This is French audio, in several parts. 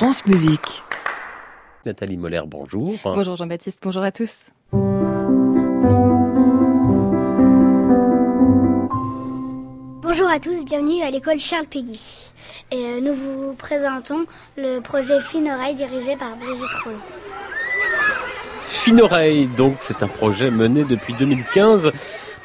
France Musique. Nathalie Moller, bonjour. Bonjour Jean-Baptiste, bonjour à tous. Bonjour à tous, bienvenue à l'école Charles Péguy. Et euh, nous vous présentons le projet Fine Oreille dirigé par Brigitte Rose. Fine Oreille, donc, c'est un projet mené depuis 2015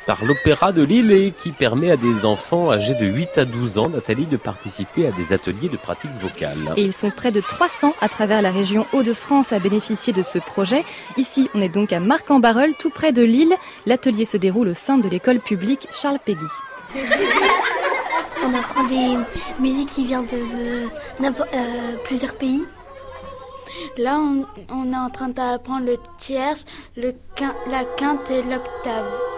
par l'Opéra de Lille et qui permet à des enfants âgés de 8 à 12 ans, Nathalie, de participer à des ateliers de pratique vocale. Et ils sont près de 300 à travers la région Hauts-de-France à bénéficier de ce projet. Ici, on est donc à Marc-en-Barœul, tout près de Lille. L'atelier se déroule au sein de l'école publique Charles Péguy. On apprend des musiques qui viennent de euh, euh, plusieurs pays. Là, on, on, est en train d'apprendre le tierce, le la quinte et l'octave.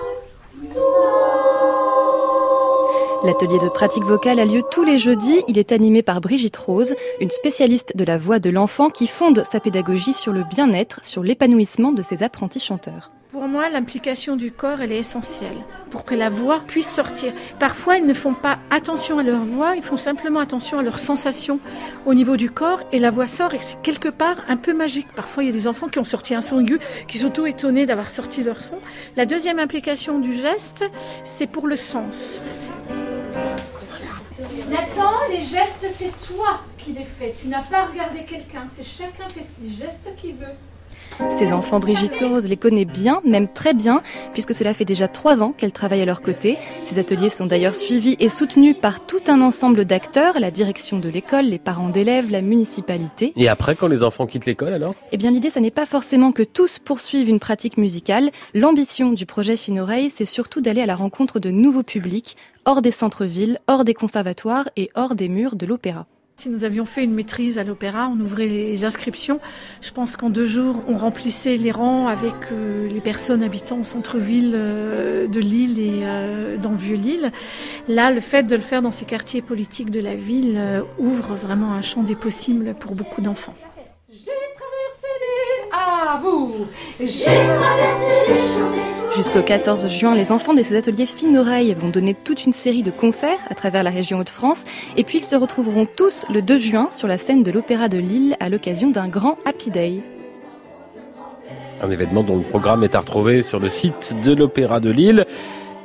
L'atelier de pratique vocale a lieu tous les jeudis. Il est animé par Brigitte Rose, une spécialiste de la voix de l'enfant qui fonde sa pédagogie sur le bien-être, sur l'épanouissement de ses apprentis chanteurs. Pour moi, l'implication du corps, est essentielle pour que la voix puisse sortir. Parfois, ils ne font pas attention à leur voix, ils font simplement attention à leurs sensations au niveau du corps et la voix sort et c'est quelque part un peu magique. Parfois, il y a des enfants qui ont sorti un son aigu, qui sont tout étonnés d'avoir sorti leur son. La deuxième implication du geste, c'est pour le sens. C'est toi qui les fais. Tu n'as pas regardé quelqu'un. C'est chacun fait les gestes qu'il veut. Ces enfants, Brigitte Rose les connaît bien, même très bien, puisque cela fait déjà trois ans qu'elle travaille à leur côté. Ces ateliers sont d'ailleurs suivis et soutenus par tout un ensemble d'acteurs, la direction de l'école, les parents d'élèves, la municipalité. Et après, quand les enfants quittent l'école, alors? Eh bien, l'idée, ce n'est pas forcément que tous poursuivent une pratique musicale. L'ambition du projet Fine Oreille, c'est surtout d'aller à la rencontre de nouveaux publics, hors des centres-villes, hors des conservatoires et hors des murs de l'opéra. Si nous avions fait une maîtrise à l'opéra, on ouvrait les inscriptions. Je pense qu'en deux jours, on remplissait les rangs avec euh, les personnes habitant au centre-ville euh, de Lille et euh, dans le Vieux-Lille. Là, le fait de le faire dans ces quartiers politiques de la ville ouvre vraiment un champ des possibles pour beaucoup d'enfants. J'ai traversé les... Ah, vous J'ai traversé les Jusqu'au 14 juin, les enfants de ces ateliers Fine Oreille vont donner toute une série de concerts à travers la région Hauts-de-France. Et puis ils se retrouveront tous le 2 juin sur la scène de l'Opéra de Lille à l'occasion d'un grand Happy Day. Un événement dont le programme est à retrouver sur le site de l'Opéra de Lille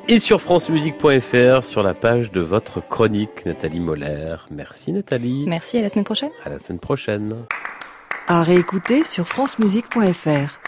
et sur francemusique.fr sur la page de votre chronique, Nathalie Moller. Merci Nathalie. Merci, à la semaine prochaine. À la semaine prochaine. À réécouter sur francemusique.fr.